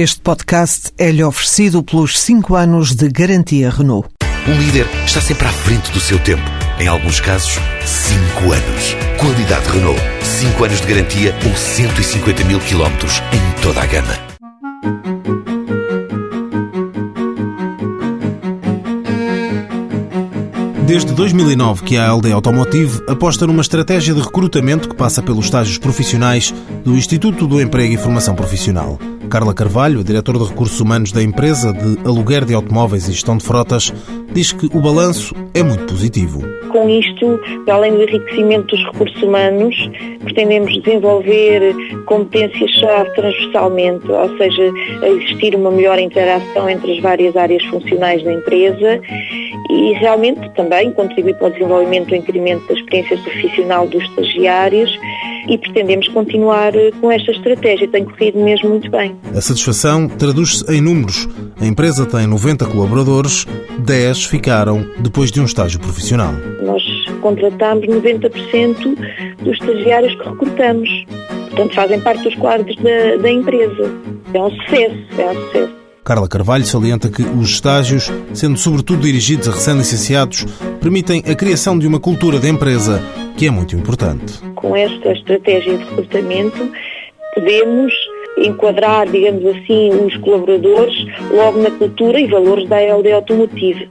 Este podcast é-lhe oferecido pelos 5 anos de garantia Renault. Um líder está sempre à frente do seu tempo. Em alguns casos, 5 anos. Qualidade Renault. 5 anos de garantia ou 150 mil quilómetros em toda a gama. Desde 2009 que a ALD Automotive aposta numa estratégia de recrutamento que passa pelos estágios profissionais do Instituto do Emprego e Formação Profissional. Carla Carvalho, diretora de Recursos Humanos da empresa de aluguer de automóveis e gestão de frotas, diz que o balanço é muito positivo. Com isto, além do enriquecimento dos recursos humanos, pretendemos desenvolver competências-chave transversalmente, ou seja, existir uma melhor interação entre as várias áreas funcionais da empresa e realmente também contribuir para o desenvolvimento e incremento da experiência profissional dos estagiários e pretendemos continuar eh, com esta estratégia. Tem corrido mesmo muito bem. A satisfação traduz-se em números. A empresa tem 90 colaboradores, 10 ficaram depois de um estágio profissional. Nós contratamos 90% dos estagiários que recrutamos. Portanto, fazem parte dos quadros da, da empresa. É um sucesso, é um sucesso. Carla Carvalho salienta que os estágios, sendo sobretudo dirigidos a recém-licenciados, permitem a criação de uma cultura de empresa que é muito importante. Com esta estratégia de recrutamento, podemos enquadrar, digamos assim, os colaboradores logo na cultura e valores da ALD Automotive.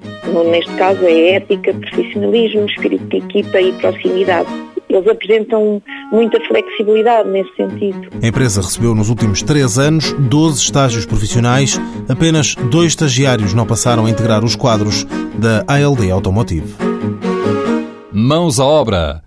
Neste caso é ética, profissionalismo, espírito de equipa e proximidade. Eles apresentam muita flexibilidade nesse sentido. A empresa recebeu nos últimos três anos 12 estágios profissionais. Apenas dois estagiários não passaram a integrar os quadros da ALD Automotive. Mãos à obra.